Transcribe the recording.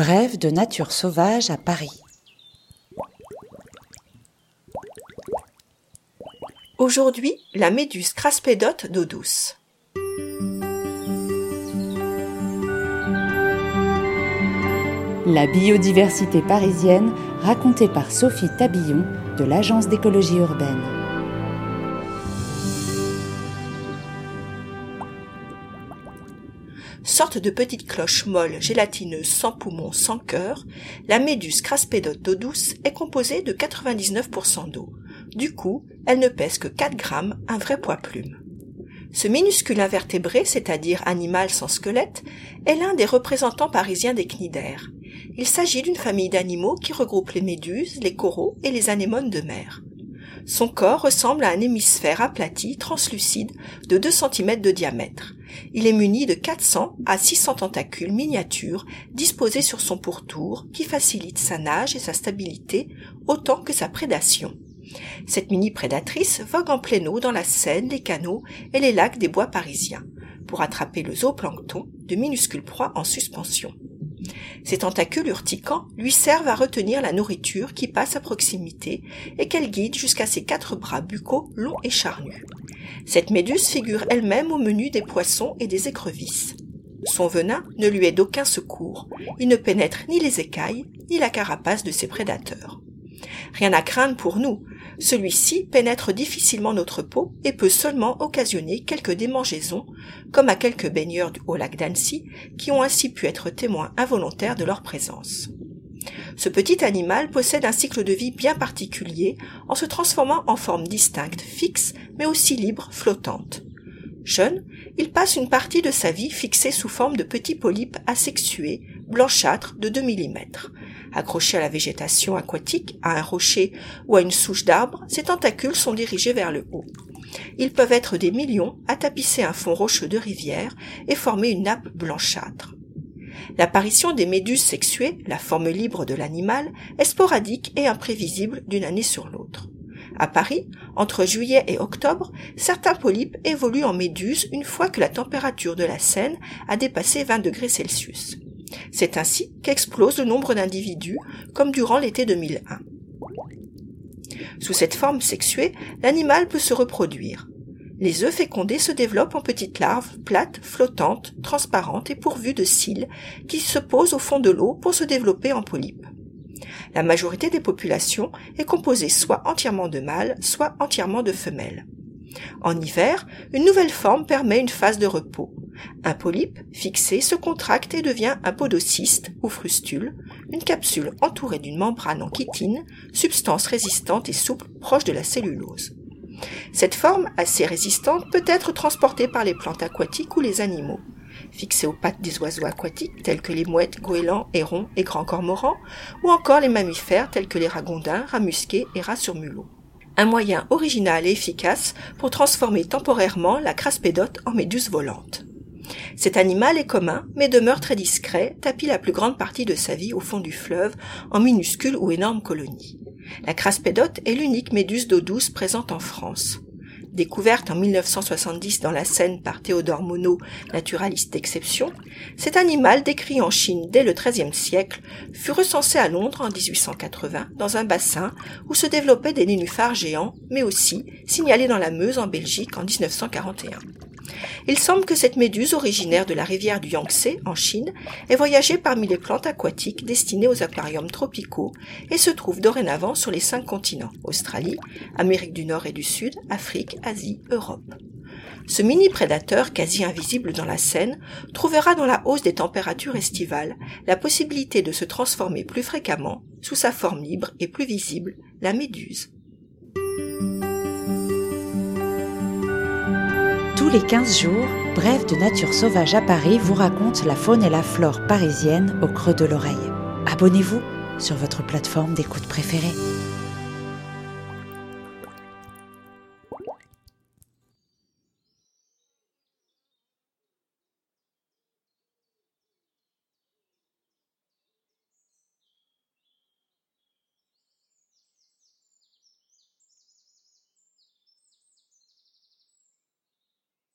Brève de nature sauvage à Paris. Aujourd'hui, la méduse craspédote d'eau douce. La biodiversité parisienne racontée par Sophie Tabillon de l'Agence d'écologie urbaine. Sorte de petite cloche molle gélatineuse sans poumon, sans cœur, la méduse craspédote d'eau douce est composée de 99% d'eau. Du coup, elle ne pèse que 4 grammes, un vrai poids plume. Ce minuscule invertébré, c'est-à-dire animal sans squelette, est l'un des représentants parisiens des cnidaires. Il s'agit d'une famille d'animaux qui regroupe les méduses, les coraux et les anémones de mer. Son corps ressemble à un hémisphère aplati, translucide, de 2 cm de diamètre. Il est muni de 400 à 600 tentacules miniatures disposés sur son pourtour qui facilitent sa nage et sa stabilité autant que sa prédation. Cette mini-prédatrice vogue en pleine eau dans la Seine, les canaux et les lacs des bois parisiens pour attraper le zooplancton, de minuscules proies en suspension. Ces tentacules urticants lui servent à retenir la nourriture qui passe à proximité et qu'elle guide jusqu'à ses quatre bras buccaux longs et charnus. Cette méduse figure elle-même au menu des poissons et des écrevisses. Son venin ne lui est d'aucun secours. Il ne pénètre ni les écailles, ni la carapace de ses prédateurs. Rien à craindre pour nous. Celui-ci pénètre difficilement notre peau et peut seulement occasionner quelques démangeaisons, comme à quelques baigneurs au lac d'Annecy, qui ont ainsi pu être témoins involontaires de leur présence. Ce petit animal possède un cycle de vie bien particulier en se transformant en forme distincte, fixe, mais aussi libre, flottante. Jeune, il passe une partie de sa vie fixée sous forme de petits polypes asexués, blanchâtres de 2 mm. Accrochés à la végétation aquatique, à un rocher ou à une souche d'arbre, ces tentacules sont dirigés vers le haut. Ils peuvent être des millions à tapisser un fond rocheux de rivière et former une nappe blanchâtre. L'apparition des méduses sexuées, la forme libre de l'animal, est sporadique et imprévisible d'une année sur l'autre. À Paris, entre juillet et octobre, certains polypes évoluent en méduses une fois que la température de la Seine a dépassé 20 degrés Celsius. C'est ainsi qu'explose le nombre d'individus, comme durant l'été 2001. Sous cette forme sexuée, l'animal peut se reproduire. Les œufs fécondés se développent en petites larves plates, flottantes, transparentes et pourvues de cils qui se posent au fond de l'eau pour se développer en polypes. La majorité des populations est composée soit entièrement de mâles, soit entièrement de femelles. En hiver, une nouvelle forme permet une phase de repos. Un polype, fixé, se contracte et devient un podocyste ou frustule, une capsule entourée d'une membrane en chitine, substance résistante et souple proche de la cellulose. Cette forme, assez résistante, peut être transportée par les plantes aquatiques ou les animaux. Fixée aux pattes des oiseaux aquatiques tels que les mouettes, goélands, hérons et grands cormorans, ou encore les mammifères tels que les ragondins, rats musqués et rats sur mulot un moyen original et efficace pour transformer temporairement la craspédote en méduse volante. Cet animal est commun, mais demeure très discret, tapit la plus grande partie de sa vie au fond du fleuve, en minuscules ou énormes colonies. La craspédote est l'unique méduse d'eau douce présente en France. Découverte en 1970 dans la Seine par Théodore Monod, naturaliste d'exception, cet animal, décrit en Chine dès le XIIIe siècle, fut recensé à Londres en 1880 dans un bassin où se développaient des nénuphars géants, mais aussi signalé dans la Meuse en Belgique en 1941. Il semble que cette méduse originaire de la rivière du Yangtze, en Chine, ait voyagé parmi les plantes aquatiques destinées aux aquariums tropicaux et se trouve dorénavant sur les cinq continents, Australie, Amérique du Nord et du Sud, Afrique, Asie, Europe. Ce mini-prédateur quasi invisible dans la Seine trouvera dans la hausse des températures estivales la possibilité de se transformer plus fréquemment, sous sa forme libre et plus visible, la méduse. Tous les 15 jours, Bref de Nature Sauvage à Paris vous raconte la faune et la flore parisienne au creux de l'oreille. Abonnez-vous sur votre plateforme d'écoute préférée.